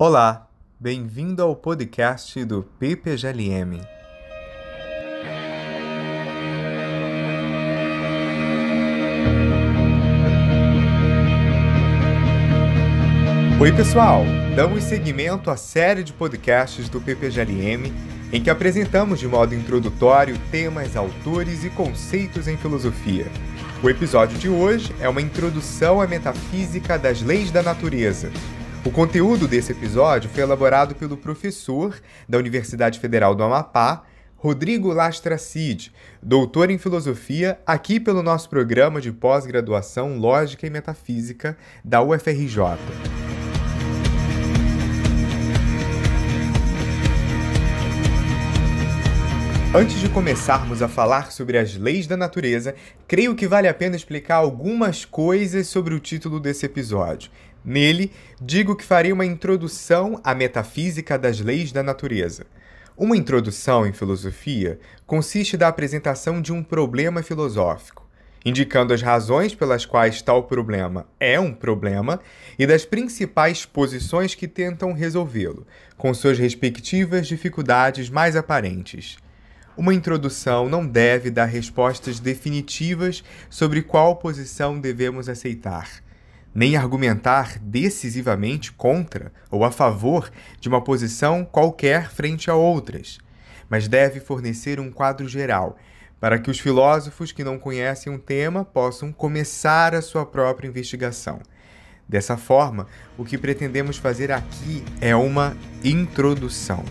Olá, bem-vindo ao podcast do PPGLM. Oi, pessoal! Damos seguimento à série de podcasts do PPGLM em que apresentamos de modo introdutório temas, autores e conceitos em filosofia. O episódio de hoje é uma introdução à metafísica das leis da natureza. O conteúdo desse episódio foi elaborado pelo professor da Universidade Federal do Amapá, Rodrigo Lastra Cid, doutor em filosofia, aqui pelo nosso programa de pós-graduação Lógica e Metafísica da UFRJ. Antes de começarmos a falar sobre as leis da natureza, creio que vale a pena explicar algumas coisas sobre o título desse episódio. Nele, digo que farei uma introdução à metafísica das leis da natureza. Uma introdução em filosofia consiste da apresentação de um problema filosófico, indicando as razões pelas quais tal problema é um problema e das principais posições que tentam resolvê-lo, com suas respectivas dificuldades mais aparentes. Uma introdução não deve dar respostas definitivas sobre qual posição devemos aceitar, nem argumentar decisivamente contra ou a favor de uma posição qualquer frente a outras, mas deve fornecer um quadro geral para que os filósofos que não conhecem um tema possam começar a sua própria investigação. Dessa forma, o que pretendemos fazer aqui é uma introdução.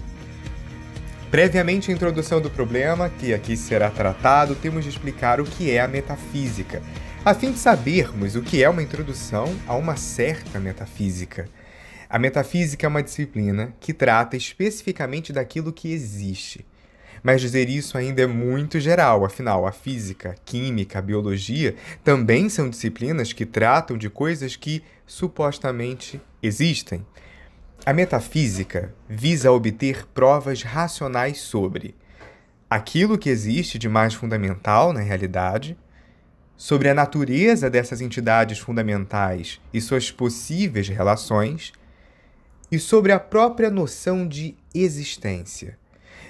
Previamente à introdução do problema, que aqui será tratado, temos de explicar o que é a metafísica, a fim de sabermos o que é uma introdução a uma certa metafísica. A metafísica é uma disciplina que trata especificamente daquilo que existe. Mas dizer isso ainda é muito geral, afinal, a física, química, biologia também são disciplinas que tratam de coisas que supostamente existem. A metafísica visa obter provas racionais sobre aquilo que existe de mais fundamental na realidade, sobre a natureza dessas entidades fundamentais e suas possíveis relações, e sobre a própria noção de existência.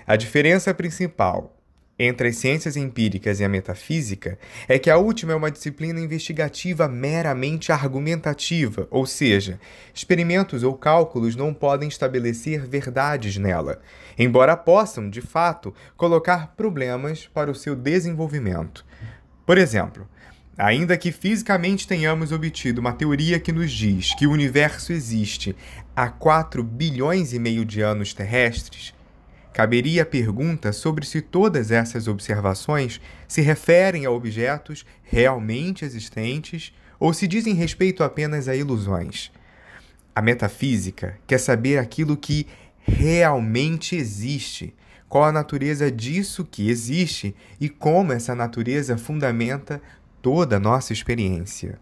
A diferença principal entre as ciências empíricas e a metafísica é que a última é uma disciplina investigativa meramente argumentativa, ou seja, experimentos ou cálculos não podem estabelecer verdades nela, embora possam, de fato, colocar problemas para o seu desenvolvimento. Por exemplo, Ainda que fisicamente tenhamos obtido uma teoria que nos diz que o universo existe há 4 bilhões e meio de anos terrestres, Caberia a pergunta sobre se todas essas observações se referem a objetos realmente existentes ou se dizem respeito apenas a ilusões. A metafísica quer saber aquilo que realmente existe, qual a natureza disso que existe e como essa natureza fundamenta toda a nossa experiência.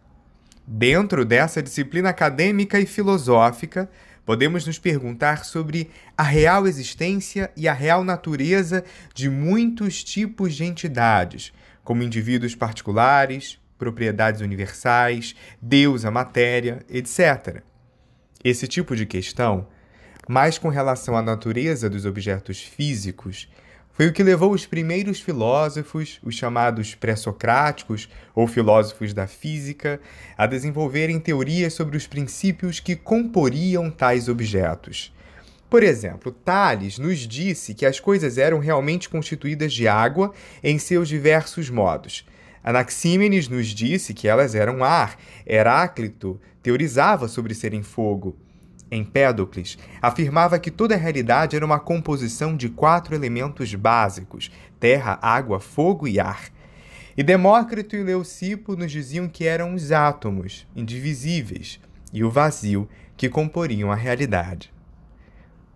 Dentro dessa disciplina acadêmica e filosófica, podemos nos perguntar sobre a real existência e a real natureza de muitos tipos de entidades, como indivíduos particulares, propriedades universais, Deus, a matéria, etc. Esse tipo de questão, mais com relação à natureza dos objetos físicos, foi o que levou os primeiros filósofos, os chamados pré-socráticos ou filósofos da física, a desenvolverem teorias sobre os princípios que comporiam tais objetos. Por exemplo, Tales nos disse que as coisas eram realmente constituídas de água em seus diversos modos. Anaxímenes nos disse que elas eram ar. Heráclito teorizava sobre serem fogo. Empédocles afirmava que toda a realidade era uma composição de quatro elementos básicos: terra, água, fogo e ar. E Demócrito e Leucipo nos diziam que eram os átomos, indivisíveis, e o vazio que comporiam a realidade.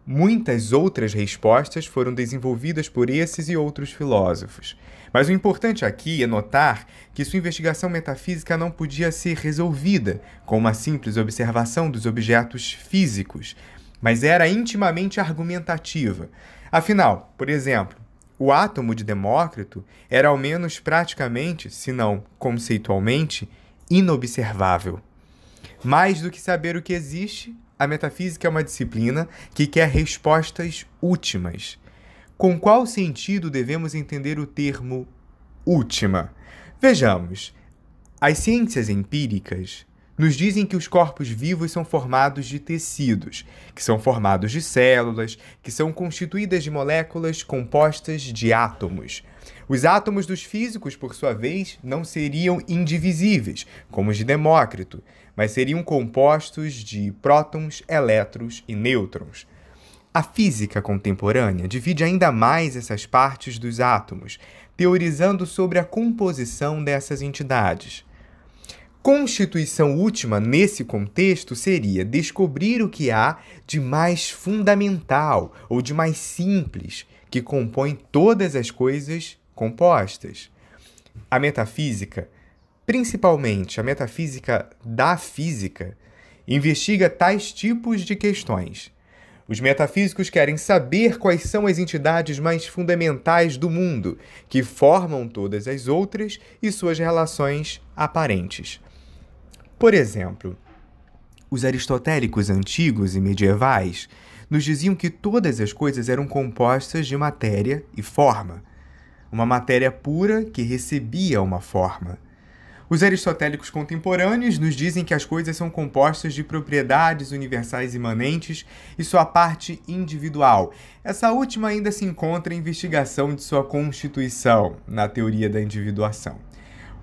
Muitas outras respostas foram desenvolvidas por esses e outros filósofos. Mas o importante aqui é notar que sua investigação metafísica não podia ser resolvida com uma simples observação dos objetos físicos, mas era intimamente argumentativa. Afinal, por exemplo, o átomo de Demócrito era ao menos praticamente, se não conceitualmente, inobservável. Mais do que saber o que existe, a metafísica é uma disciplina que quer respostas últimas. Com qual sentido devemos entender o termo última? Vejamos. As ciências empíricas nos dizem que os corpos vivos são formados de tecidos, que são formados de células, que são constituídas de moléculas compostas de átomos. Os átomos dos físicos, por sua vez, não seriam indivisíveis, como os de Demócrito, mas seriam compostos de prótons, elétrons e nêutrons. A física contemporânea divide ainda mais essas partes dos átomos, teorizando sobre a composição dessas entidades. Constituição última nesse contexto seria descobrir o que há de mais fundamental ou de mais simples que compõe todas as coisas compostas. A metafísica, principalmente a metafísica da física, investiga tais tipos de questões. Os metafísicos querem saber quais são as entidades mais fundamentais do mundo, que formam todas as outras e suas relações aparentes. Por exemplo, os aristotélicos antigos e medievais nos diziam que todas as coisas eram compostas de matéria e forma, uma matéria pura que recebia uma forma. Os aristotélicos contemporâneos nos dizem que as coisas são compostas de propriedades universais imanentes e sua parte individual. Essa última ainda se encontra em investigação de sua constituição na teoria da individuação.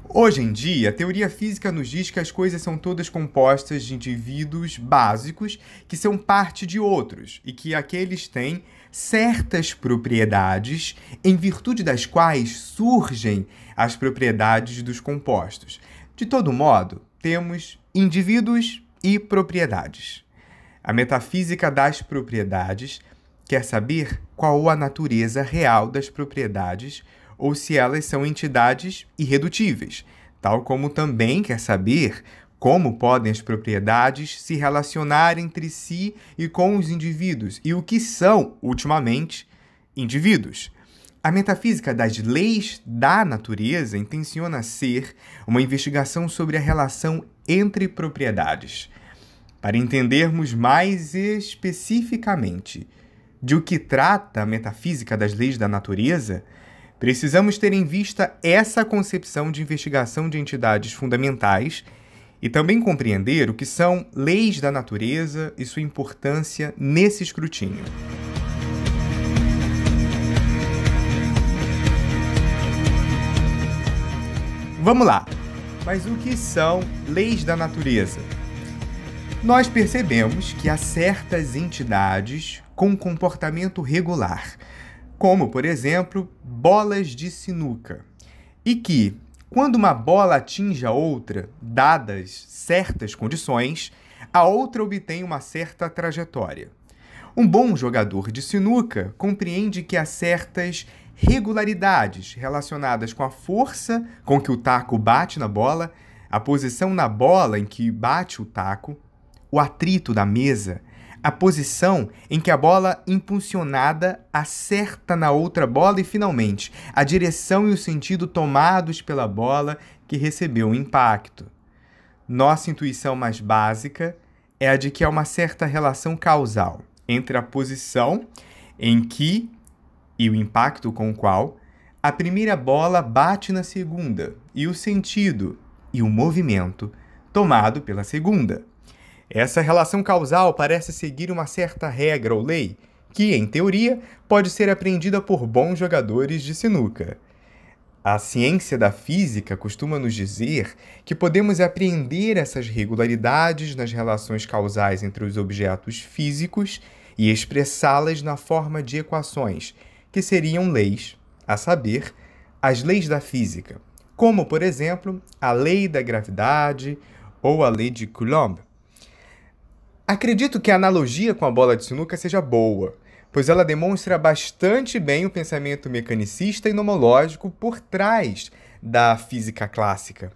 Hoje em dia, a teoria física nos diz que as coisas são todas compostas de indivíduos básicos que são parte de outros e que aqueles têm certas propriedades em virtude das quais surgem as propriedades dos compostos. De todo modo, temos indivíduos e propriedades. A metafísica das propriedades quer saber qual a natureza real das propriedades ou se elas são entidades irredutíveis, tal como também quer saber como podem as propriedades se relacionar entre si e com os indivíduos e o que são, ultimamente, indivíduos. A metafísica das leis da natureza intenciona ser uma investigação sobre a relação entre propriedades. Para entendermos mais especificamente de o que trata a metafísica das leis da natureza, Precisamos ter em vista essa concepção de investigação de entidades fundamentais e também compreender o que são leis da natureza e sua importância nesse escrutínio. Vamos lá! Mas o que são leis da natureza? Nós percebemos que há certas entidades com comportamento regular como, por exemplo, bolas de sinuca, e que, quando uma bola atinge a outra, dadas certas condições, a outra obtém uma certa trajetória. Um bom jogador de sinuca compreende que há certas regularidades relacionadas com a força com que o taco bate na bola, a posição na bola em que bate o taco, o atrito da mesa a posição em que a bola impulsionada acerta na outra bola e, finalmente, a direção e o sentido tomados pela bola que recebeu o impacto. Nossa intuição mais básica é a de que há uma certa relação causal entre a posição em que e o impacto com o qual a primeira bola bate na segunda e o sentido e o movimento tomado pela segunda. Essa relação causal parece seguir uma certa regra ou lei, que, em teoria, pode ser aprendida por bons jogadores de sinuca. A ciência da física costuma nos dizer que podemos apreender essas regularidades nas relações causais entre os objetos físicos e expressá-las na forma de equações, que seriam leis, a saber, as leis da física, como, por exemplo, a lei da gravidade ou a lei de Coulomb. Acredito que a analogia com a bola de sinuca seja boa, pois ela demonstra bastante bem o pensamento mecanicista e nomológico por trás da física clássica.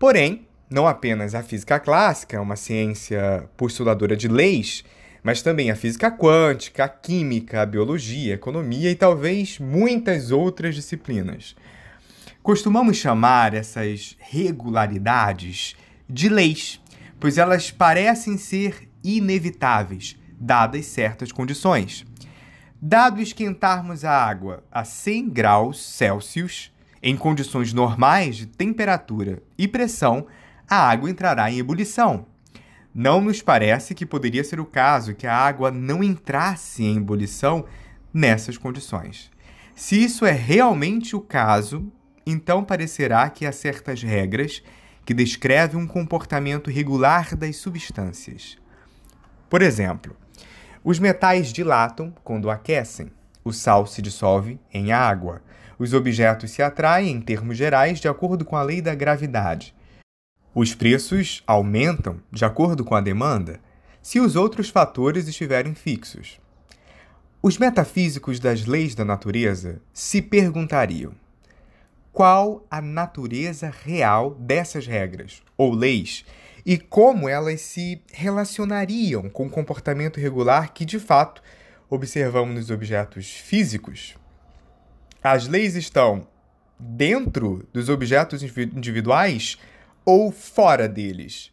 Porém, não apenas a física clássica é uma ciência postuladora de leis, mas também a física quântica, a química, a biologia, a economia e talvez muitas outras disciplinas. Costumamos chamar essas regularidades de leis pois elas parecem ser inevitáveis, dadas certas condições. Dado esquentarmos a água a 100 graus Celsius, em condições normais de temperatura e pressão, a água entrará em ebulição. Não nos parece que poderia ser o caso que a água não entrasse em ebulição nessas condições. Se isso é realmente o caso, então parecerá que há certas regras que descrevem um comportamento regular das substâncias. Por exemplo, os metais dilatam quando aquecem, o sal se dissolve em água, os objetos se atraem, em termos gerais, de acordo com a lei da gravidade. Os preços aumentam de acordo com a demanda se os outros fatores estiverem fixos. Os metafísicos das leis da natureza se perguntariam: qual a natureza real dessas regras ou leis e como elas se relacionariam com o comportamento regular que, de fato, observamos nos objetos físicos? As leis estão dentro dos objetos individuais ou fora deles?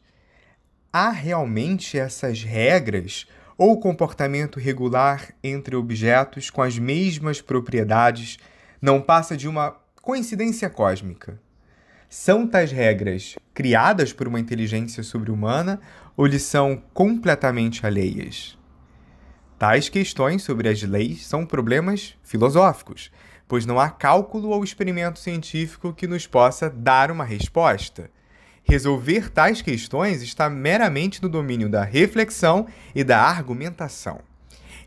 Há realmente essas regras ou comportamento regular entre objetos com as mesmas propriedades não passa de uma coincidência cósmica? São tais regras criadas por uma inteligência sobre-humana ou lhes são completamente alheias? Tais questões sobre as leis são problemas filosóficos, pois não há cálculo ou experimento científico que nos possa dar uma resposta. Resolver tais questões está meramente no domínio da reflexão e da argumentação.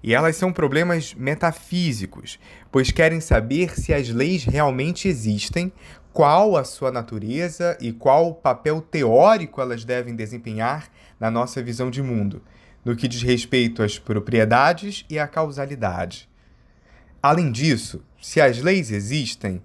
E elas são problemas metafísicos, pois querem saber se as leis realmente existem, qual a sua natureza e qual o papel teórico elas devem desempenhar na nossa visão de mundo, no que diz respeito às propriedades e à causalidade. Além disso, se as leis existem,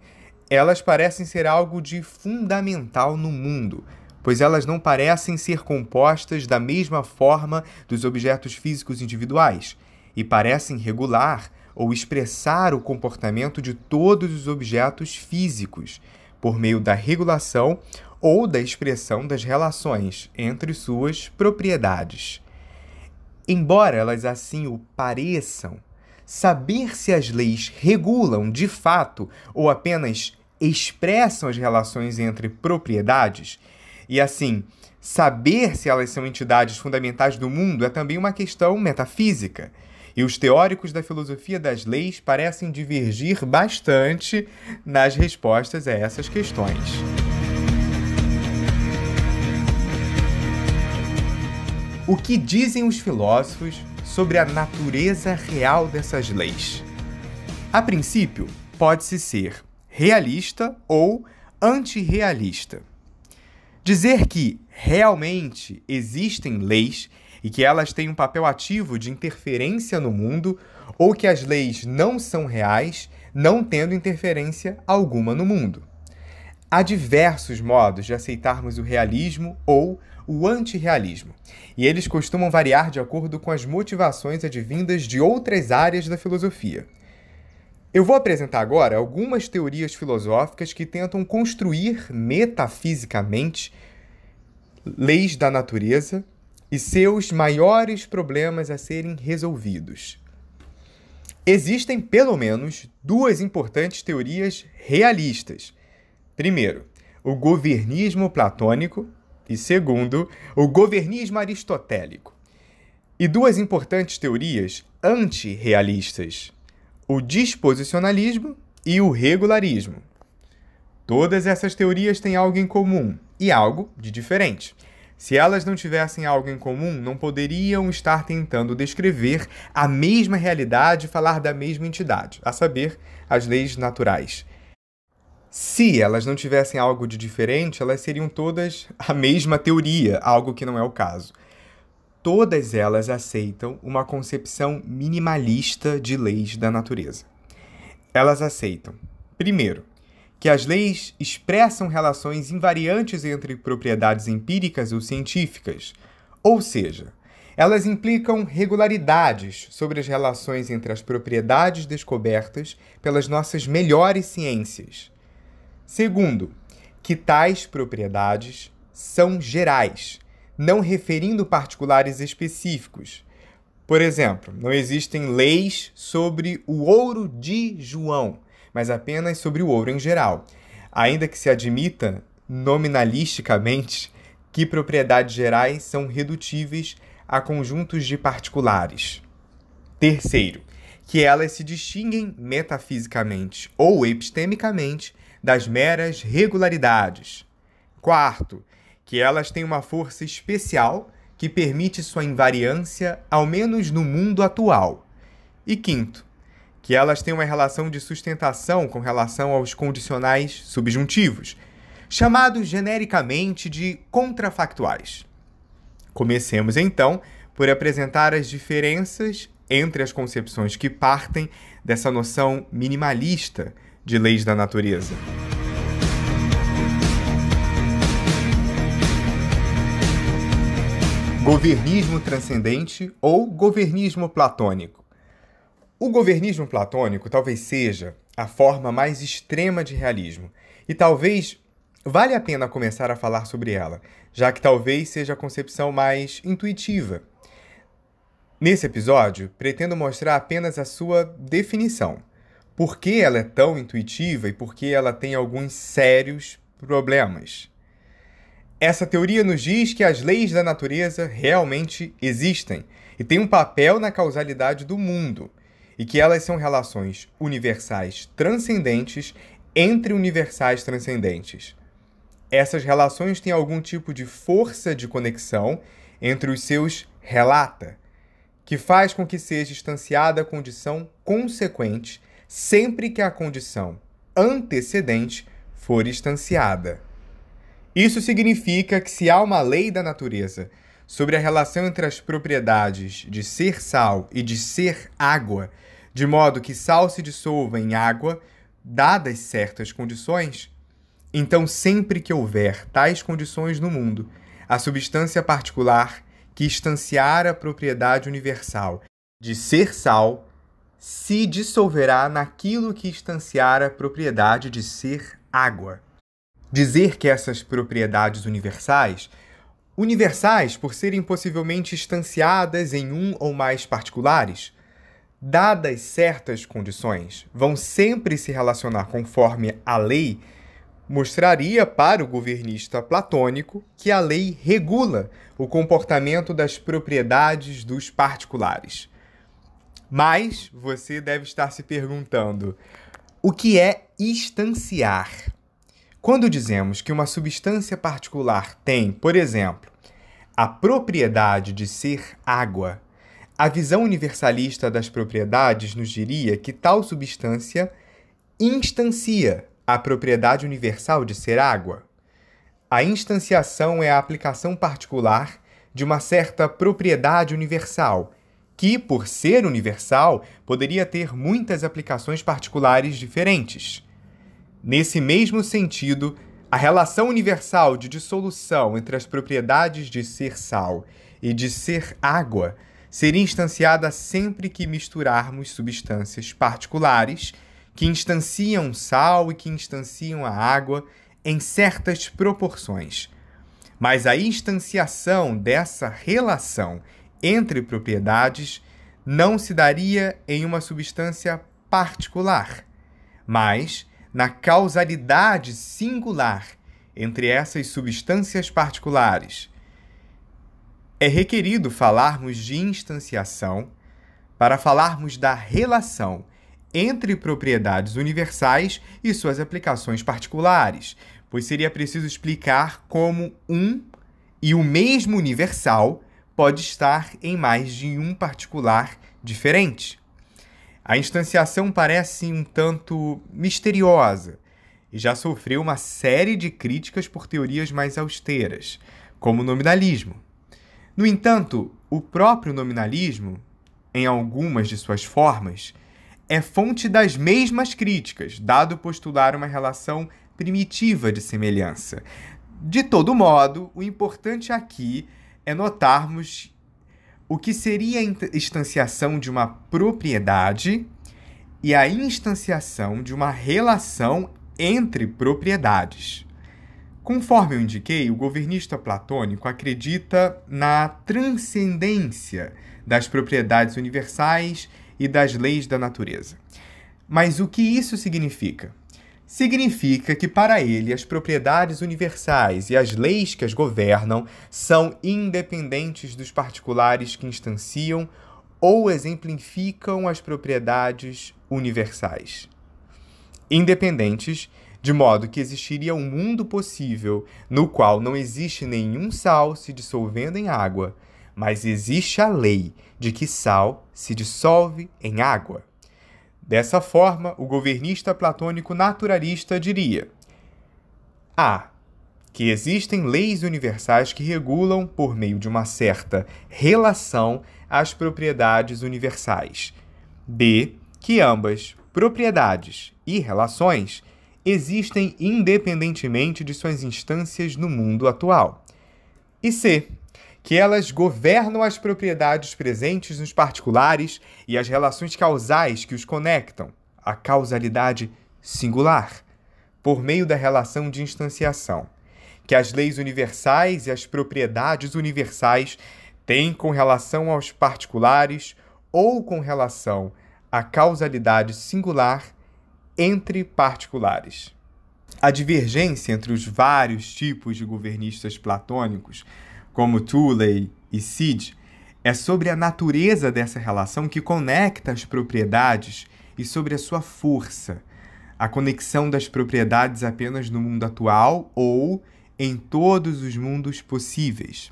elas parecem ser algo de fundamental no mundo, pois elas não parecem ser compostas da mesma forma dos objetos físicos individuais e parecem regular ou expressar o comportamento de todos os objetos físicos por meio da regulação ou da expressão das relações entre suas propriedades. Embora elas assim o pareçam, saber se as leis regulam de fato ou apenas expressam as relações entre propriedades, e assim, saber se elas são entidades fundamentais do mundo é também uma questão metafísica. E os teóricos da filosofia das leis parecem divergir bastante nas respostas a essas questões. O que dizem os filósofos sobre a natureza real dessas leis. A princípio, pode-se ser realista ou antirrealista. Dizer que realmente existem leis e que elas têm um papel ativo de interferência no mundo, ou que as leis não são reais, não tendo interferência alguma no mundo. Há diversos modos de aceitarmos o realismo ou o antirrealismo, e eles costumam variar de acordo com as motivações advindas de outras áreas da filosofia. Eu vou apresentar agora algumas teorias filosóficas que tentam construir metafisicamente leis da natureza e seus maiores problemas a serem resolvidos. Existem pelo menos duas importantes teorias realistas. Primeiro, o governismo platônico, e segundo, o governismo aristotélico. E duas importantes teorias antirrealistas: o disposicionalismo e o regularismo. Todas essas teorias têm algo em comum e algo de diferente. Se elas não tivessem algo em comum, não poderiam estar tentando descrever a mesma realidade e falar da mesma entidade, a saber, as leis naturais. Se elas não tivessem algo de diferente, elas seriam todas a mesma teoria, algo que não é o caso. Todas elas aceitam uma concepção minimalista de leis da natureza. Elas aceitam, primeiro, que as leis expressam relações invariantes entre propriedades empíricas ou científicas, ou seja, elas implicam regularidades sobre as relações entre as propriedades descobertas pelas nossas melhores ciências Segundo, que tais propriedades são gerais, não referindo particulares específicos. Por exemplo, não existem leis sobre o ouro de João, mas apenas sobre o ouro em geral, ainda que se admita nominalisticamente que propriedades gerais são redutíveis a conjuntos de particulares. Terceiro, que elas se distinguem metafisicamente ou epistemicamente das meras regularidades. Quarto, que elas têm uma força especial que permite sua invariância, ao menos no mundo atual. E quinto, que elas têm uma relação de sustentação com relação aos condicionais subjuntivos, chamados genericamente de contrafactuais. Comecemos então por apresentar as diferenças entre as concepções que partem dessa noção minimalista de leis da natureza. Governismo transcendente ou governismo platônico. O governismo platônico talvez seja a forma mais extrema de realismo, e talvez vale a pena começar a falar sobre ela, já que talvez seja a concepção mais intuitiva. Nesse episódio, pretendo mostrar apenas a sua definição, por que ela é tão intuitiva e por que ela tem alguns sérios problemas. Essa teoria nos diz que as leis da natureza realmente existem e têm um papel na causalidade do mundo, e que elas são relações universais transcendentes entre universais transcendentes. Essas relações têm algum tipo de força de conexão entre os seus relata, que faz com que seja instanciada a condição consequente sempre que a condição antecedente for instanciada. Isso significa que se há uma lei da natureza sobre a relação entre as propriedades de ser sal e de ser água, de modo que sal se dissolva em água, dadas certas condições, então sempre que houver tais condições no mundo, a substância particular que instanciar a propriedade universal de ser sal se dissolverá naquilo que instanciar a propriedade de ser água. Dizer que essas propriedades universais, universais por serem possivelmente instanciadas em um ou mais particulares, dadas certas condições, vão sempre se relacionar conforme a lei, mostraria para o governista platônico que a lei regula o comportamento das propriedades dos particulares. Mas você deve estar se perguntando: o que é instanciar? Quando dizemos que uma substância particular tem, por exemplo, a propriedade de ser água, a visão universalista das propriedades nos diria que tal substância instancia a propriedade universal de ser água. A instanciação é a aplicação particular de uma certa propriedade universal que, por ser universal, poderia ter muitas aplicações particulares diferentes. Nesse mesmo sentido, a relação universal de dissolução entre as propriedades de ser sal e de ser água seria instanciada sempre que misturarmos substâncias particulares que instanciam sal e que instanciam a água em certas proporções. Mas a instanciação dessa relação entre propriedades não se daria em uma substância particular, mas na causalidade singular entre essas substâncias particulares. É requerido falarmos de instanciação para falarmos da relação entre propriedades universais e suas aplicações particulares, pois seria preciso explicar como um e o mesmo universal pode estar em mais de um particular diferente. A instanciação parece um tanto misteriosa e já sofreu uma série de críticas por teorias mais austeras, como o nominalismo. No entanto, o próprio nominalismo, em algumas de suas formas, é fonte das mesmas críticas, dado postular uma relação primitiva de semelhança. De todo modo, o importante aqui é notarmos o que seria a instanciação de uma propriedade e a instanciação de uma relação entre propriedades. Conforme eu indiquei, o governista platônico acredita na transcendência das propriedades universais e das leis da natureza. Mas o que isso significa? Significa que, para ele, as propriedades universais e as leis que as governam são independentes dos particulares que instanciam ou exemplificam as propriedades universais. Independentes, de modo que existiria um mundo possível no qual não existe nenhum sal se dissolvendo em água, mas existe a lei de que sal se dissolve em água. Dessa forma, o governista platônico naturalista diria: A. Que existem leis universais que regulam, por meio de uma certa relação, as propriedades universais. B. Que ambas, propriedades e relações, existem independentemente de suas instâncias no mundo atual. E C que elas governam as propriedades presentes nos particulares e as relações causais que os conectam, a causalidade singular, por meio da relação de instanciação, que as leis universais e as propriedades universais têm com relação aos particulares ou com relação à causalidade singular entre particulares. A divergência entre os vários tipos de governistas platônicos como Tuley e Sid, é sobre a natureza dessa relação que conecta as propriedades e sobre a sua força, a conexão das propriedades apenas no mundo atual ou em todos os mundos possíveis.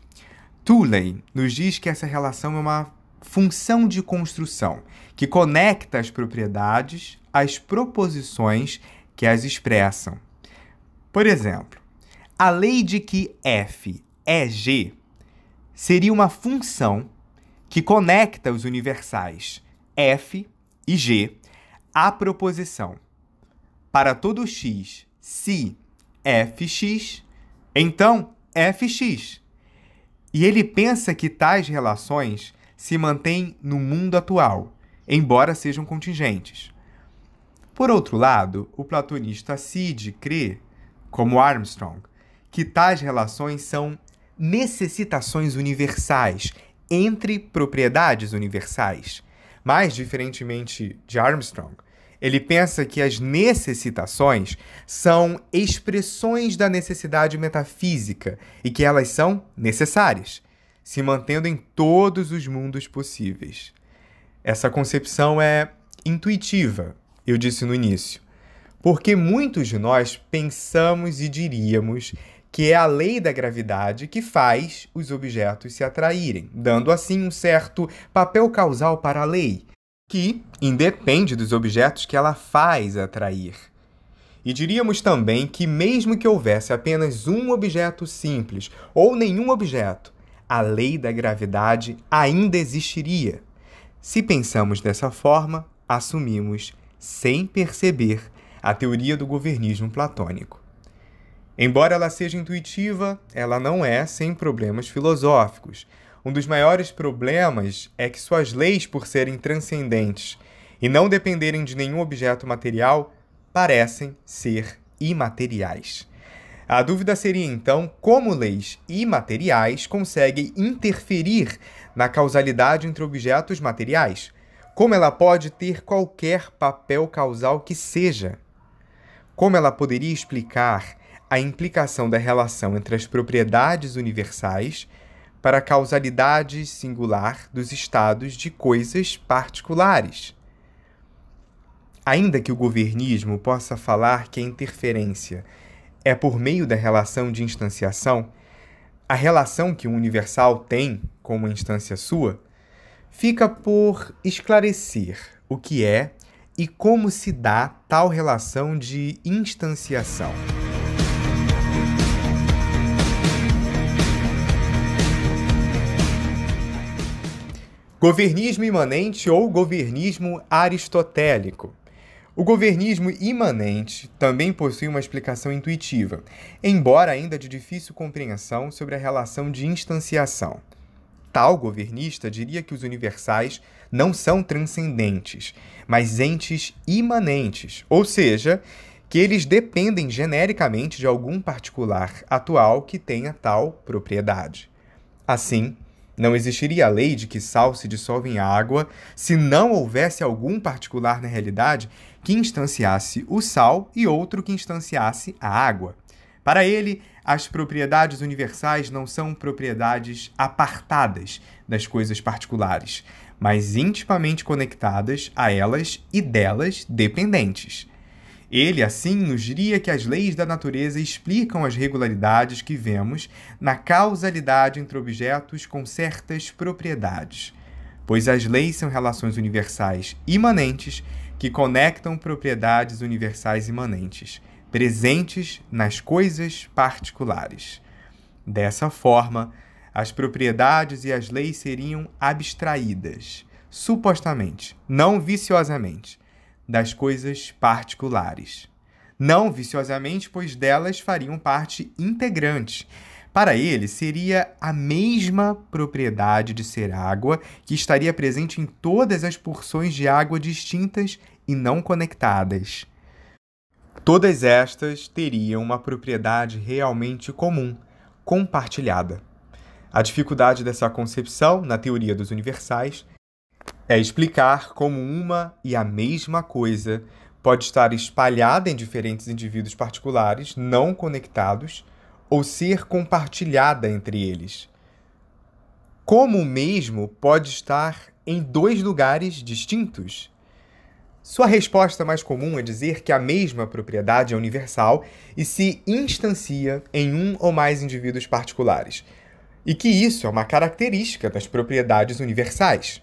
Tuley nos diz que essa relação é uma função de construção que conecta as propriedades às proposições que as expressam. Por exemplo, a lei de que F EG seria uma função que conecta os universais f e g à proposição. Para todo x, se fx, então fx. E ele pensa que tais relações se mantêm no mundo atual, embora sejam contingentes. Por outro lado, o platonista Cid crê, como Armstrong, que tais relações são necessitações universais entre propriedades universais. Mas, diferentemente de Armstrong, ele pensa que as necessitações são expressões da necessidade metafísica e que elas são necessárias, se mantendo em todos os mundos possíveis. Essa concepção é intuitiva, eu disse no início, porque muitos de nós pensamos e diríamos que é a lei da gravidade que faz os objetos se atraírem, dando assim um certo papel causal para a lei, que independe dos objetos que ela faz atrair. E diríamos também que, mesmo que houvesse apenas um objeto simples ou nenhum objeto, a lei da gravidade ainda existiria. Se pensamos dessa forma, assumimos, sem perceber, a teoria do governismo platônico. Embora ela seja intuitiva, ela não é sem problemas filosóficos. Um dos maiores problemas é que suas leis, por serem transcendentes e não dependerem de nenhum objeto material, parecem ser imateriais. A dúvida seria então como leis imateriais conseguem interferir na causalidade entre objetos materiais. Como ela pode ter qualquer papel causal que seja? Como ela poderia explicar a implicação da relação entre as propriedades universais para a causalidade singular dos estados de coisas particulares. Ainda que o governismo possa falar que a interferência é por meio da relação de instanciação, a relação que o universal tem com uma instância sua, fica por esclarecer o que é e como se dá tal relação de instanciação. Governismo imanente ou governismo aristotélico. O governismo imanente também possui uma explicação intuitiva, embora ainda de difícil compreensão sobre a relação de instanciação. Tal governista diria que os universais não são transcendentes, mas entes imanentes, ou seja, que eles dependem genericamente de algum particular atual que tenha tal propriedade. Assim, não existiria a lei de que sal se dissolve em água se não houvesse algum particular na realidade que instanciasse o sal e outro que instanciasse a água. Para ele, as propriedades universais não são propriedades apartadas das coisas particulares, mas intimamente conectadas a elas e delas dependentes. Ele, assim, nos diria que as leis da natureza explicam as regularidades que vemos na causalidade entre objetos com certas propriedades, pois as leis são relações universais imanentes que conectam propriedades universais imanentes, presentes nas coisas particulares. Dessa forma, as propriedades e as leis seriam abstraídas, supostamente, não viciosamente, das coisas particulares. Não viciosamente, pois delas fariam parte integrante. Para ele, seria a mesma propriedade de ser água que estaria presente em todas as porções de água distintas e não conectadas. Todas estas teriam uma propriedade realmente comum, compartilhada. A dificuldade dessa concepção, na teoria dos universais, é explicar como uma e a mesma coisa pode estar espalhada em diferentes indivíduos particulares não conectados ou ser compartilhada entre eles. Como o mesmo pode estar em dois lugares distintos? Sua resposta mais comum é dizer que a mesma propriedade é universal e se instancia em um ou mais indivíduos particulares, e que isso é uma característica das propriedades universais.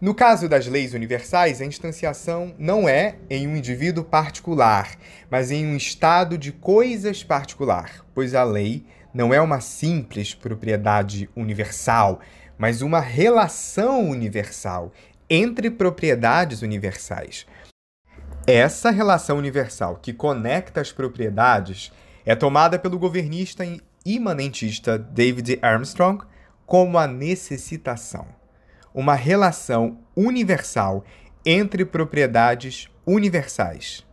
No caso das leis universais, a instanciação não é em um indivíduo particular, mas em um estado de coisas particular, pois a lei não é uma simples propriedade universal, mas uma relação universal entre propriedades universais. Essa relação universal que conecta as propriedades é tomada pelo governista imanentista David Armstrong como a necessitação uma relação universal entre propriedades universais.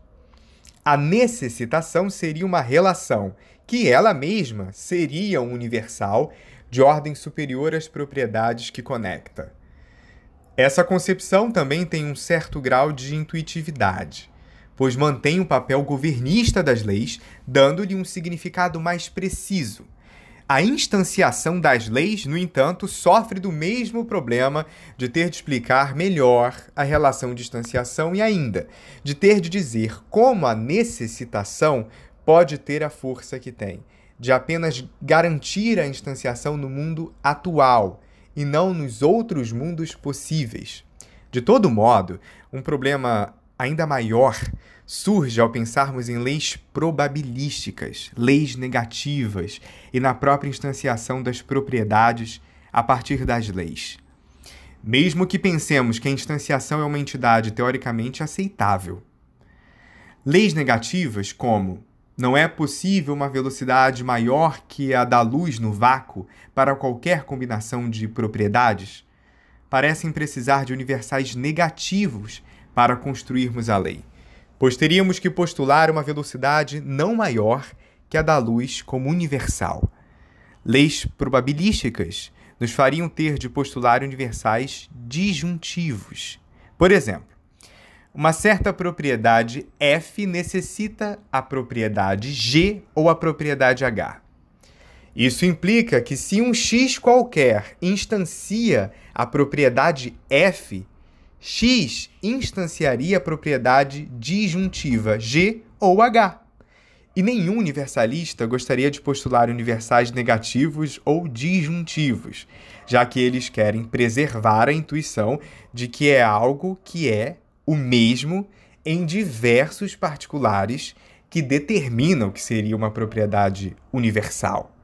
A necessitação seria uma relação que ela mesma seria universal de ordem superior às propriedades que conecta. Essa concepção também tem um certo grau de intuitividade, pois mantém o papel governista das leis, dando-lhe um significado mais preciso a instanciação das leis, no entanto, sofre do mesmo problema de ter de explicar melhor a relação de instanciação e ainda de ter de dizer como a necessitação pode ter a força que tem, de apenas garantir a instanciação no mundo atual e não nos outros mundos possíveis. De todo modo, um problema ainda maior surge ao pensarmos em leis probabilísticas, leis negativas e na própria instanciação das propriedades a partir das leis. Mesmo que pensemos que a instanciação é uma entidade teoricamente aceitável. Leis negativas, como não é possível uma velocidade maior que a da luz no vácuo para qualquer combinação de propriedades, parecem precisar de universais negativos para construirmos a lei pois teríamos que postular uma velocidade não maior que a da luz como universal. Leis probabilísticas nos fariam ter de postular universais disjuntivos. Por exemplo, uma certa propriedade F necessita a propriedade G ou a propriedade H. Isso implica que se um x qualquer instancia a propriedade F, X instanciaria a propriedade disjuntiva G ou H. E nenhum universalista gostaria de postular universais negativos ou disjuntivos, já que eles querem preservar a intuição de que é algo que é o mesmo em diversos particulares que determinam que seria uma propriedade universal.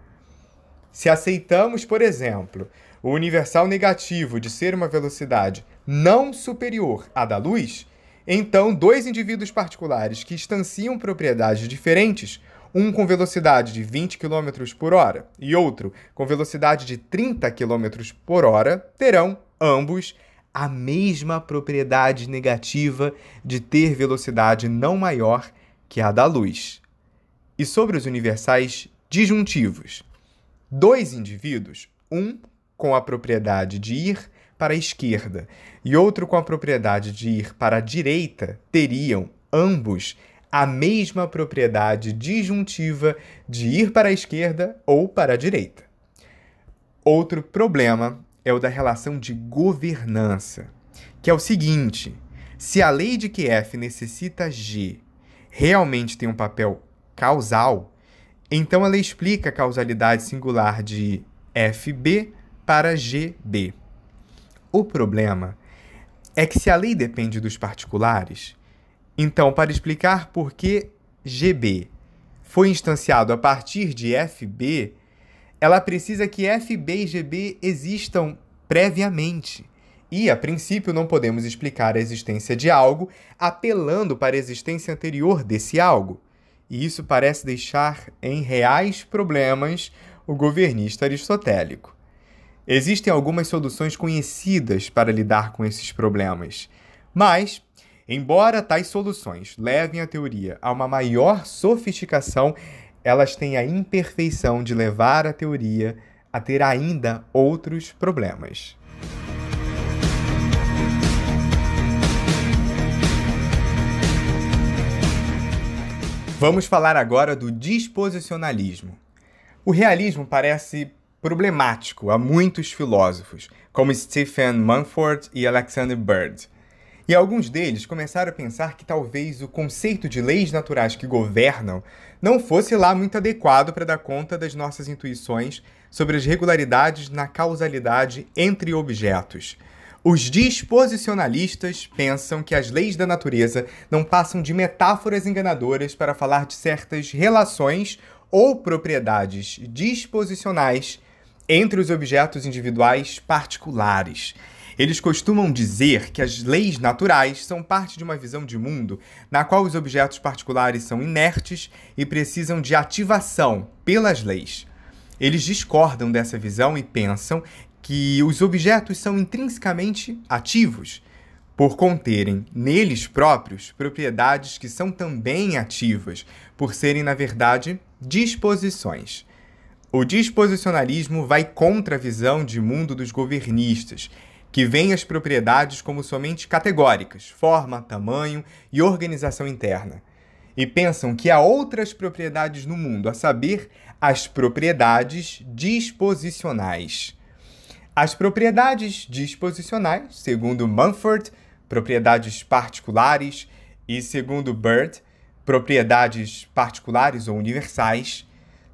Se aceitamos, por exemplo, o universal negativo de ser uma velocidade não superior à da luz, então dois indivíduos particulares que instanciam propriedades diferentes, um com velocidade de 20 km por hora e outro com velocidade de 30 km por hora, terão, ambos, a mesma propriedade negativa de ter velocidade não maior que a da luz. E sobre os universais disjuntivos. Dois indivíduos, um com a propriedade de ir para a esquerda e outro com a propriedade de ir para a direita, teriam ambos a mesma propriedade disjuntiva de ir para a esquerda ou para a direita. Outro problema é o da relação de governança, que é o seguinte: se a lei de que F necessita G realmente tem um papel causal, então ela explica a causalidade singular de FB para GB. O problema é que se a lei depende dos particulares, então, para explicar por que GB foi instanciado a partir de FB, ela precisa que FB e GB existam previamente. E, a princípio, não podemos explicar a existência de algo apelando para a existência anterior desse algo. E isso parece deixar em reais problemas o governista aristotélico. Existem algumas soluções conhecidas para lidar com esses problemas, mas Embora tais soluções levem a teoria a uma maior sofisticação, elas têm a imperfeição de levar a teoria a ter ainda outros problemas. Vamos falar agora do disposicionalismo. O realismo parece problemático a muitos filósofos, como Stephen Mumford e Alexander Bird. E alguns deles começaram a pensar que talvez o conceito de leis naturais que governam não fosse lá muito adequado para dar conta das nossas intuições sobre as regularidades na causalidade entre objetos. Os disposicionalistas pensam que as leis da natureza não passam de metáforas enganadoras para falar de certas relações ou propriedades disposicionais entre os objetos individuais particulares. Eles costumam dizer que as leis naturais são parte de uma visão de mundo na qual os objetos particulares são inertes e precisam de ativação pelas leis. Eles discordam dessa visão e pensam que os objetos são intrinsecamente ativos, por conterem neles próprios propriedades que são também ativas, por serem, na verdade, disposições. O disposicionalismo vai contra a visão de mundo dos governistas que veem as propriedades como somente categóricas, forma, tamanho e organização interna, e pensam que há outras propriedades no mundo, a saber, as propriedades disposicionais. As propriedades disposicionais, segundo Mumford, propriedades particulares, e segundo Bird, propriedades particulares ou universais,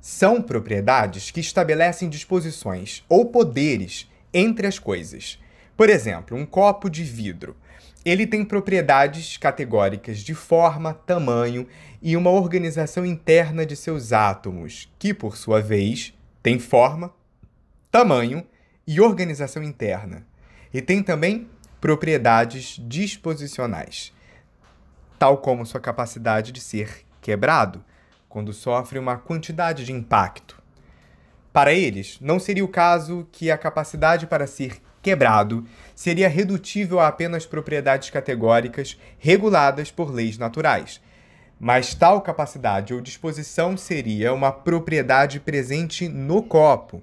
são propriedades que estabelecem disposições ou poderes entre as coisas por exemplo, um copo de vidro. Ele tem propriedades categóricas de forma, tamanho e uma organização interna de seus átomos, que, por sua vez, tem forma, tamanho e organização interna. E tem também propriedades disposicionais, tal como sua capacidade de ser quebrado quando sofre uma quantidade de impacto. Para eles, não seria o caso que a capacidade para ser quebrado seria redutível a apenas propriedades categóricas reguladas por leis naturais. Mas tal capacidade ou disposição seria uma propriedade presente no copo.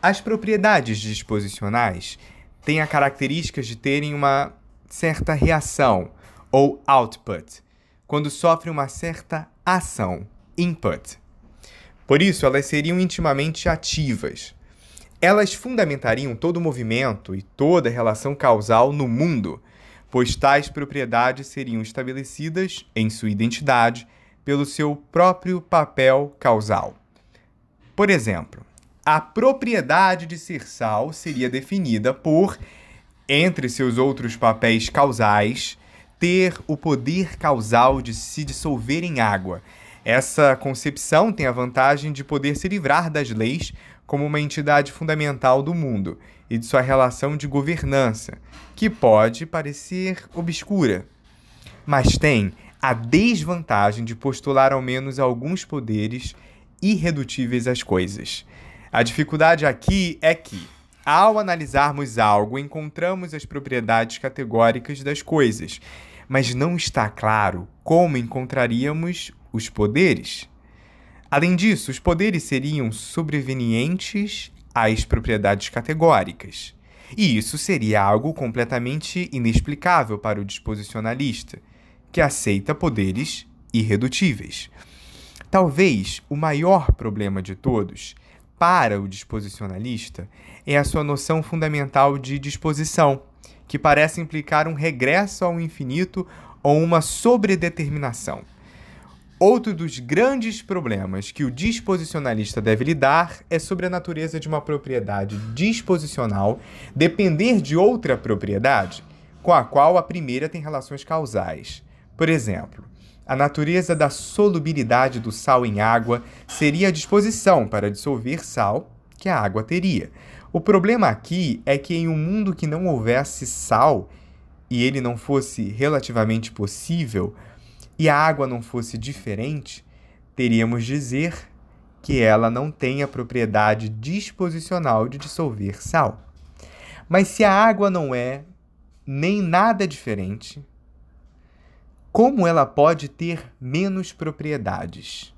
As propriedades disposicionais têm a característica de terem uma certa reação ou output, quando sofrem uma certa ação, input. Por isso, elas seriam intimamente ativas. Elas fundamentariam todo o movimento e toda relação causal no mundo, pois tais propriedades seriam estabelecidas em sua identidade pelo seu próprio papel causal. Por exemplo, a propriedade de ser sal seria definida por, entre seus outros papéis causais, ter o poder causal de se dissolver em água. Essa concepção tem a vantagem de poder se livrar das leis como uma entidade fundamental do mundo e de sua relação de governança, que pode parecer obscura, mas tem a desvantagem de postular ao menos alguns poderes irredutíveis às coisas. A dificuldade aqui é que, ao analisarmos algo, encontramos as propriedades categóricas das coisas, mas não está claro como encontraríamos os poderes. Além disso, os poderes seriam sobrevenientes às propriedades categóricas. E isso seria algo completamente inexplicável para o disposicionalista, que aceita poderes irredutíveis. Talvez o maior problema de todos, para o disposicionalista, é a sua noção fundamental de disposição, que parece implicar um regresso ao infinito ou uma sobredeterminação. Outro dos grandes problemas que o disposicionalista deve lidar é sobre a natureza de uma propriedade disposicional depender de outra propriedade, com a qual a primeira tem relações causais. Por exemplo, a natureza da solubilidade do sal em água seria a disposição para dissolver sal que a água teria. O problema aqui é que em um mundo que não houvesse sal e ele não fosse relativamente possível, e a água não fosse diferente, teríamos dizer que ela não tem a propriedade disposicional de dissolver sal. Mas se a água não é nem nada diferente, como ela pode ter menos propriedades?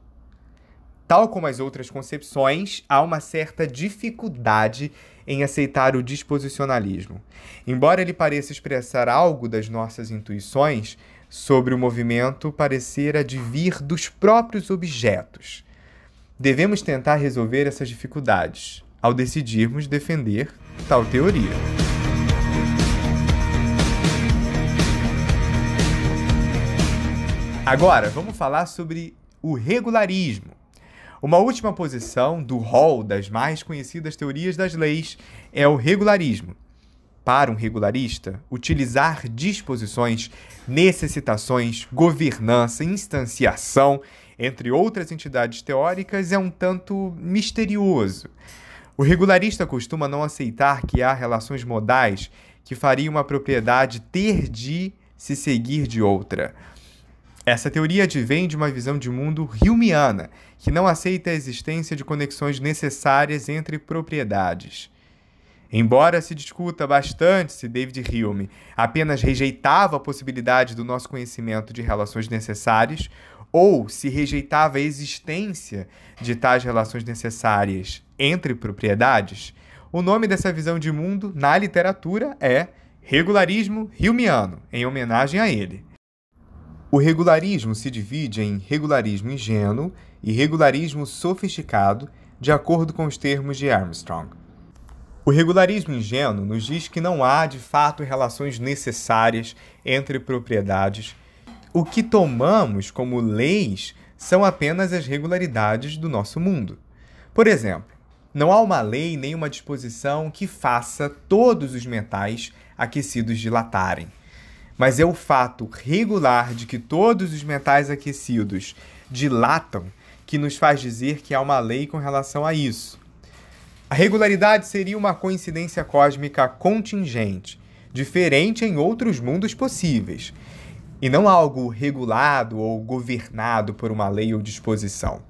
Tal como as outras concepções, há uma certa dificuldade em aceitar o disposicionalismo. Embora ele pareça expressar algo das nossas intuições, sobre o movimento parecer advir dos próprios objetos. Devemos tentar resolver essas dificuldades ao decidirmos defender tal teoria. Agora, vamos falar sobre o regularismo. Uma última posição do rol das mais conhecidas teorias das leis é o regularismo, para um regularista, utilizar disposições, necessitações, governança, instanciação, entre outras entidades teóricas, é um tanto misterioso. O regularista costuma não aceitar que há relações modais que fariam uma propriedade ter de se seguir de outra. Essa teoria advém de uma visão de mundo Humeana, que não aceita a existência de conexões necessárias entre propriedades. Embora se discuta bastante se David Hume apenas rejeitava a possibilidade do nosso conhecimento de relações necessárias, ou se rejeitava a existência de tais relações necessárias entre propriedades, o nome dessa visão de mundo na literatura é regularismo Humeano, em homenagem a ele. O regularismo se divide em regularismo ingênuo e regularismo sofisticado, de acordo com os termos de Armstrong. O regularismo ingênuo nos diz que não há, de fato, relações necessárias entre propriedades. O que tomamos como leis são apenas as regularidades do nosso mundo. Por exemplo, não há uma lei nem uma disposição que faça todos os metais aquecidos dilatarem. Mas é o fato regular de que todos os metais aquecidos dilatam que nos faz dizer que há uma lei com relação a isso. A regularidade seria uma coincidência cósmica contingente, diferente em outros mundos possíveis, e não algo regulado ou governado por uma lei ou disposição.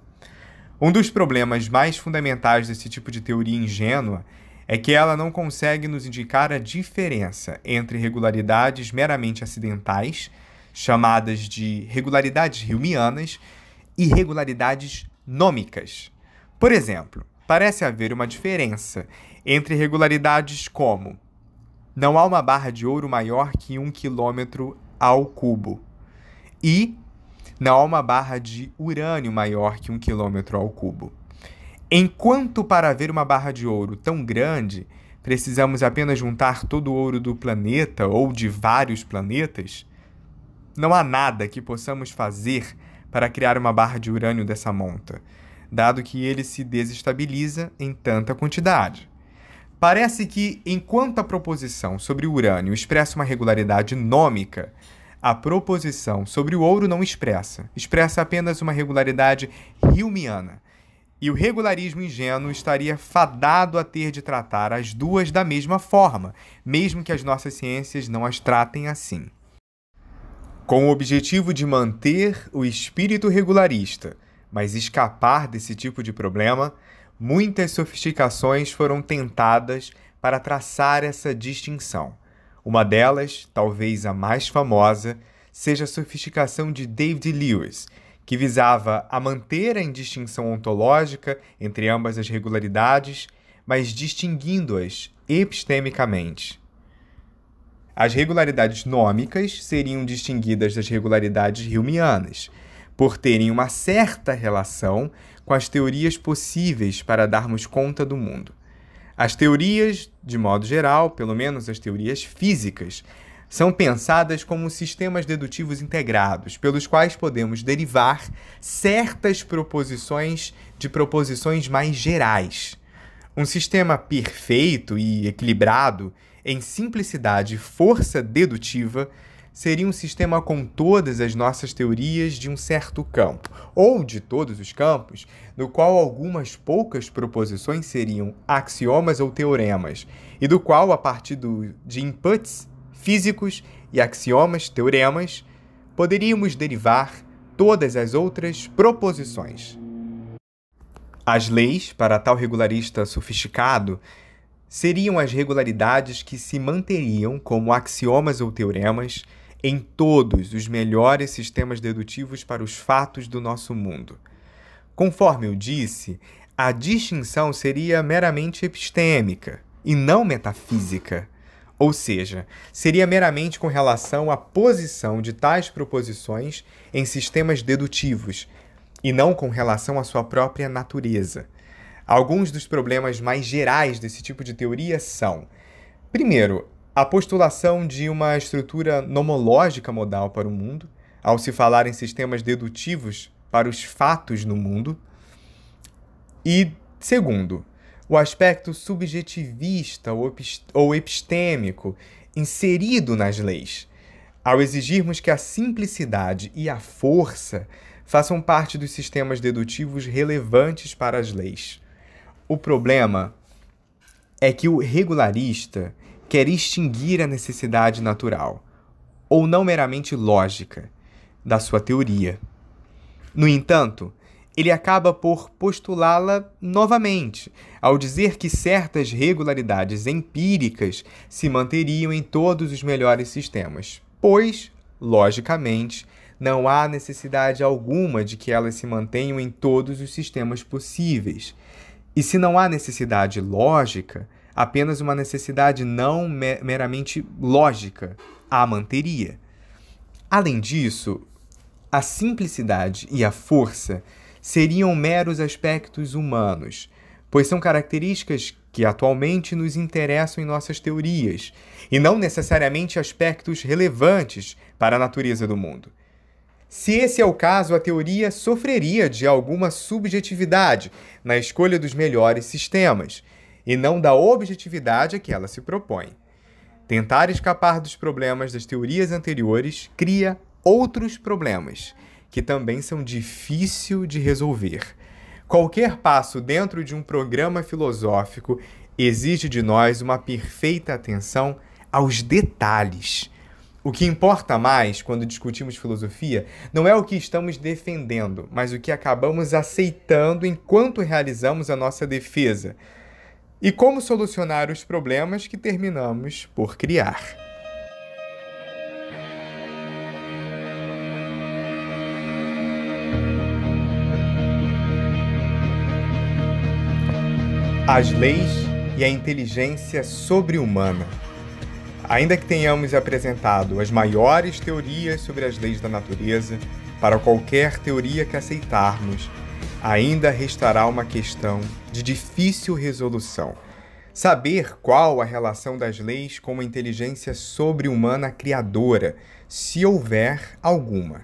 Um dos problemas mais fundamentais desse tipo de teoria ingênua é que ela não consegue nos indicar a diferença entre regularidades meramente acidentais, chamadas de regularidades hilmianas, e regularidades nômicas. Por exemplo, parece haver uma diferença entre regularidades como não há uma barra de ouro maior que um quilômetro ao cubo e não há uma barra de urânio maior que um quilômetro ao cubo. Enquanto para haver uma barra de ouro tão grande, precisamos apenas juntar todo o ouro do planeta ou de vários planetas, não há nada que possamos fazer para criar uma barra de urânio dessa monta dado que ele se desestabiliza em tanta quantidade. Parece que, enquanto a proposição sobre o urânio expressa uma regularidade nômica, a proposição sobre o ouro não expressa, expressa apenas uma regularidade hilmiana. E o regularismo ingênuo estaria fadado a ter de tratar as duas da mesma forma, mesmo que as nossas ciências não as tratem assim. Com o objetivo de manter o espírito regularista mas escapar desse tipo de problema, muitas sofisticações foram tentadas para traçar essa distinção. Uma delas, talvez a mais famosa, seja a sofisticação de David Lewis, que visava a manter a indistinção ontológica entre ambas as regularidades, mas distinguindo-as epistemicamente. As regularidades nômicas seriam distinguidas das regularidades hilmianas, por terem uma certa relação com as teorias possíveis para darmos conta do mundo. As teorias, de modo geral, pelo menos as teorias físicas, são pensadas como sistemas dedutivos integrados, pelos quais podemos derivar certas proposições de proposições mais gerais. Um sistema perfeito e equilibrado em simplicidade e força dedutiva seria um sistema com todas as nossas teorias de um certo campo, ou de todos os campos, no qual algumas poucas proposições seriam axiomas ou teoremas, e do qual, a partir do, de inputs físicos e axiomas, teoremas, poderíamos derivar todas as outras proposições. As leis, para tal regularista sofisticado, seriam as regularidades que se manteriam como axiomas ou teoremas em todos os melhores sistemas dedutivos para os fatos do nosso mundo. Conforme eu disse, a distinção seria meramente epistêmica e não metafísica. Ou seja, seria meramente com relação à posição de tais proposições em sistemas dedutivos, e não com relação à sua própria natureza. Alguns dos problemas mais gerais desse tipo de teoria são: primeiro, a postulação de uma estrutura nomológica modal para o mundo, ao se falar em sistemas dedutivos para os fatos no mundo. E, segundo, o aspecto subjetivista ou epistêmico inserido nas leis, ao exigirmos que a simplicidade e a força façam parte dos sistemas dedutivos relevantes para as leis. O problema é que o regularista quer extinguir a necessidade natural, ou não meramente lógica, da sua teoria. No entanto, ele acaba por postulá-la novamente, ao dizer que certas regularidades empíricas se manteriam em todos os melhores sistemas, pois, logicamente, não há necessidade alguma de que elas se mantenham em todos os sistemas possíveis. E se não há necessidade lógica, apenas uma necessidade não meramente lógica a manteria. Além disso, a simplicidade e a força seriam meros aspectos humanos, pois são características que atualmente nos interessam em nossas teorias, e não necessariamente aspectos relevantes para a natureza do mundo. Se esse é o caso, a teoria sofreria de alguma subjetividade na escolha dos melhores sistemas, e não da objetividade a que ela se propõe. Tentar escapar dos problemas das teorias anteriores cria outros problemas, que também são difíceis de resolver. Qualquer passo dentro de um programa filosófico exige de nós uma perfeita atenção aos detalhes. O que importa mais quando discutimos filosofia não é o que estamos defendendo, mas o que acabamos aceitando enquanto realizamos a nossa defesa. E como solucionar os problemas que terminamos por criar. As leis e a inteligência sobre-humana. Ainda que tenhamos apresentado as maiores teorias sobre as leis da natureza, para qualquer teoria que aceitarmos, ainda restará uma questão de difícil resolução. Saber qual a relação das leis com uma inteligência sobre-humana criadora, se houver alguma.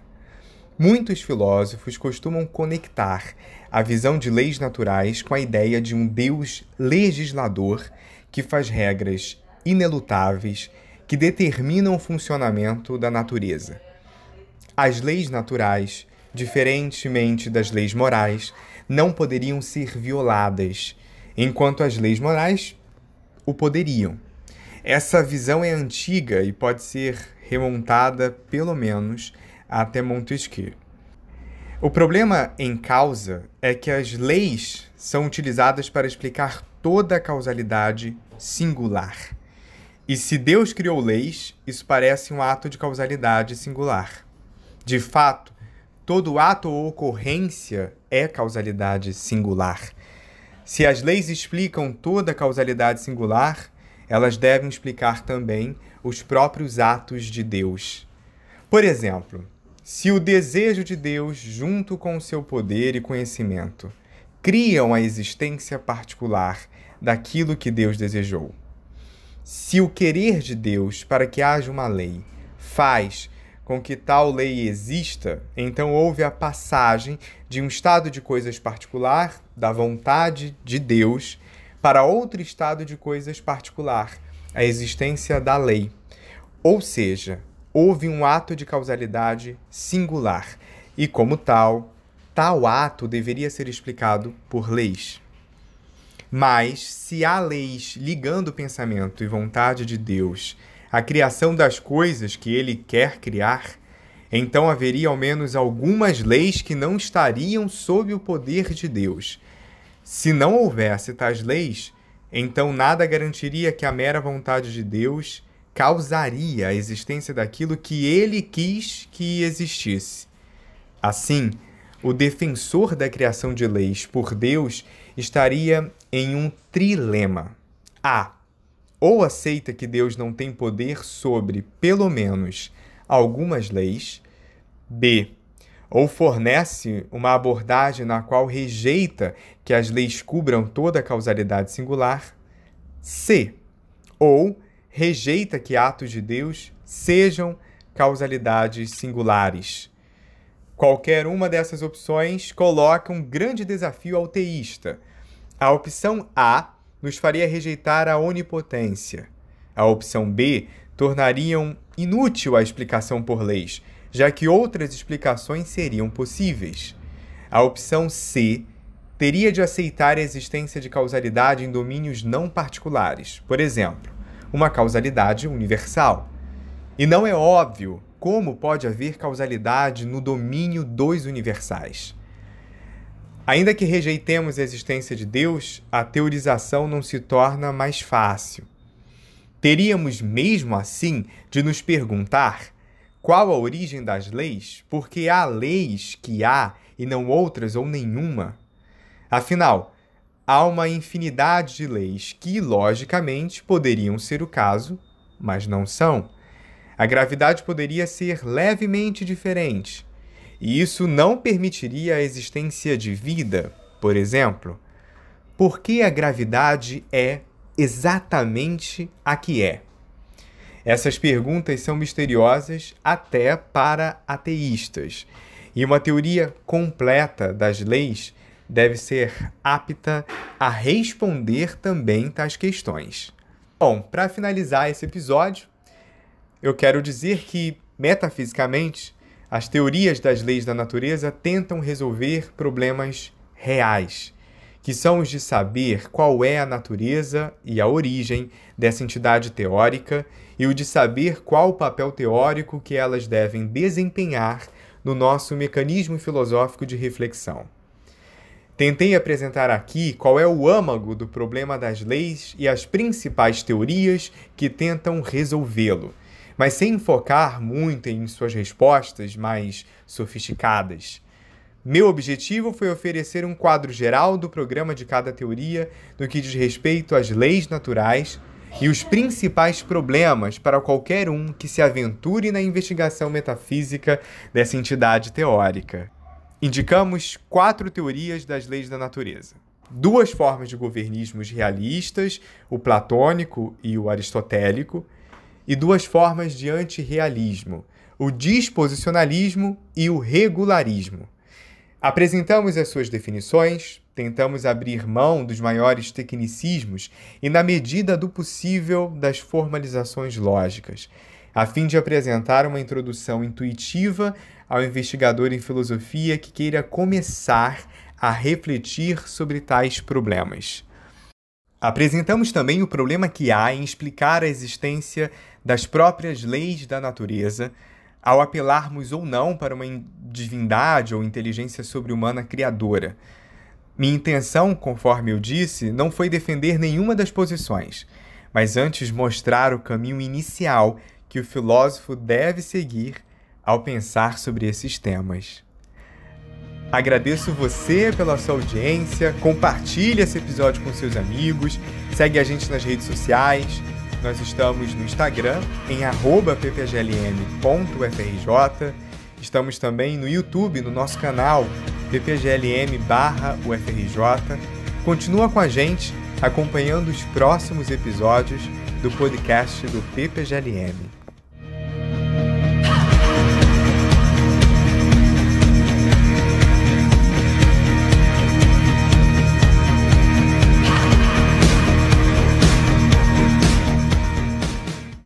Muitos filósofos costumam conectar a visão de leis naturais com a ideia de um Deus legislador que faz regras inelutáveis que determinam o funcionamento da natureza. As leis naturais, diferentemente das leis morais, não poderiam ser violadas, enquanto as leis morais o poderiam. Essa visão é antiga e pode ser remontada, pelo menos, até Montesquieu. O problema em causa é que as leis são utilizadas para explicar toda a causalidade singular. E se Deus criou leis, isso parece um ato de causalidade singular. De fato, todo ato ou ocorrência é causalidade singular. Se as leis explicam toda a causalidade singular, elas devem explicar também os próprios atos de Deus. Por exemplo, se o desejo de Deus, junto com o seu poder e conhecimento, criam a existência particular daquilo que Deus desejou. Se o querer de Deus para que haja uma lei faz com que tal lei exista, então houve a passagem de um estado de coisas particular, da vontade de Deus, para outro estado de coisas particular, a existência da lei. Ou seja, houve um ato de causalidade singular, e como tal, tal ato deveria ser explicado por leis. Mas, se há leis ligando o pensamento e vontade de Deus a criação das coisas que ele quer criar, então haveria ao menos algumas leis que não estariam sob o poder de Deus. Se não houvesse tais leis, então nada garantiria que a mera vontade de Deus causaria a existência daquilo que ele quis que existisse. Assim, o defensor da criação de leis por Deus estaria em um trilema. A ou aceita que Deus não tem poder sobre, pelo menos, algumas leis, b. ou fornece uma abordagem na qual rejeita que as leis cubram toda a causalidade singular, c. ou rejeita que atos de Deus sejam causalidades singulares. Qualquer uma dessas opções coloca um grande desafio ao teísta. A opção A nos faria rejeitar a onipotência. A opção B tornaria inútil a explicação por leis, já que outras explicações seriam possíveis. A opção C teria de aceitar a existência de causalidade em domínios não particulares, por exemplo, uma causalidade universal. E não é óbvio como pode haver causalidade no domínio dos universais. Ainda que rejeitemos a existência de Deus, a teorização não se torna mais fácil. Teríamos mesmo assim de nos perguntar qual a origem das leis, porque há leis que há e não outras ou nenhuma. Afinal, há uma infinidade de leis que, logicamente, poderiam ser o caso, mas não são. A gravidade poderia ser levemente diferente, e isso não permitiria a existência de vida, por exemplo? Porque a gravidade é exatamente a que é? Essas perguntas são misteriosas até para ateístas, e uma teoria completa das leis deve ser apta a responder também tais questões. Bom, para finalizar esse episódio, eu quero dizer que, metafisicamente, as teorias das leis da natureza tentam resolver problemas reais, que são os de saber qual é a natureza e a origem dessa entidade teórica e o de saber qual o papel teórico que elas devem desempenhar no nosso mecanismo filosófico de reflexão. Tentei apresentar aqui qual é o âmago do problema das leis e as principais teorias que tentam resolvê-lo mas sem focar muito em suas respostas mais sofisticadas. Meu objetivo foi oferecer um quadro geral do programa de cada teoria no que diz respeito às leis naturais e os principais problemas para qualquer um que se aventure na investigação metafísica dessa entidade teórica. Indicamos quatro teorias das leis da natureza. Duas formas de governismos realistas, o platônico e o aristotélico, e duas formas de antirrealismo, o disposicionalismo e o regularismo. Apresentamos as suas definições, tentamos abrir mão dos maiores tecnicismos e, na medida do possível, das formalizações lógicas, a fim de apresentar uma introdução intuitiva ao investigador em filosofia que queira começar a refletir sobre tais problemas. Apresentamos também o problema que há em explicar a existência das próprias leis da natureza, ao apelarmos ou não para uma divindade ou inteligência sobre-humana criadora. Minha intenção, conforme eu disse, não foi defender nenhuma das posições, mas antes mostrar o caminho inicial que o filósofo deve seguir ao pensar sobre esses temas. Agradeço você pela sua audiência, compartilhe esse episódio com seus amigos, segue a gente nas redes sociais. Nós estamos no Instagram em ppglm.frj. Estamos também no YouTube, no nosso canal ppglm/ufrj. Continua com a gente acompanhando os próximos episódios do podcast do PPGLM.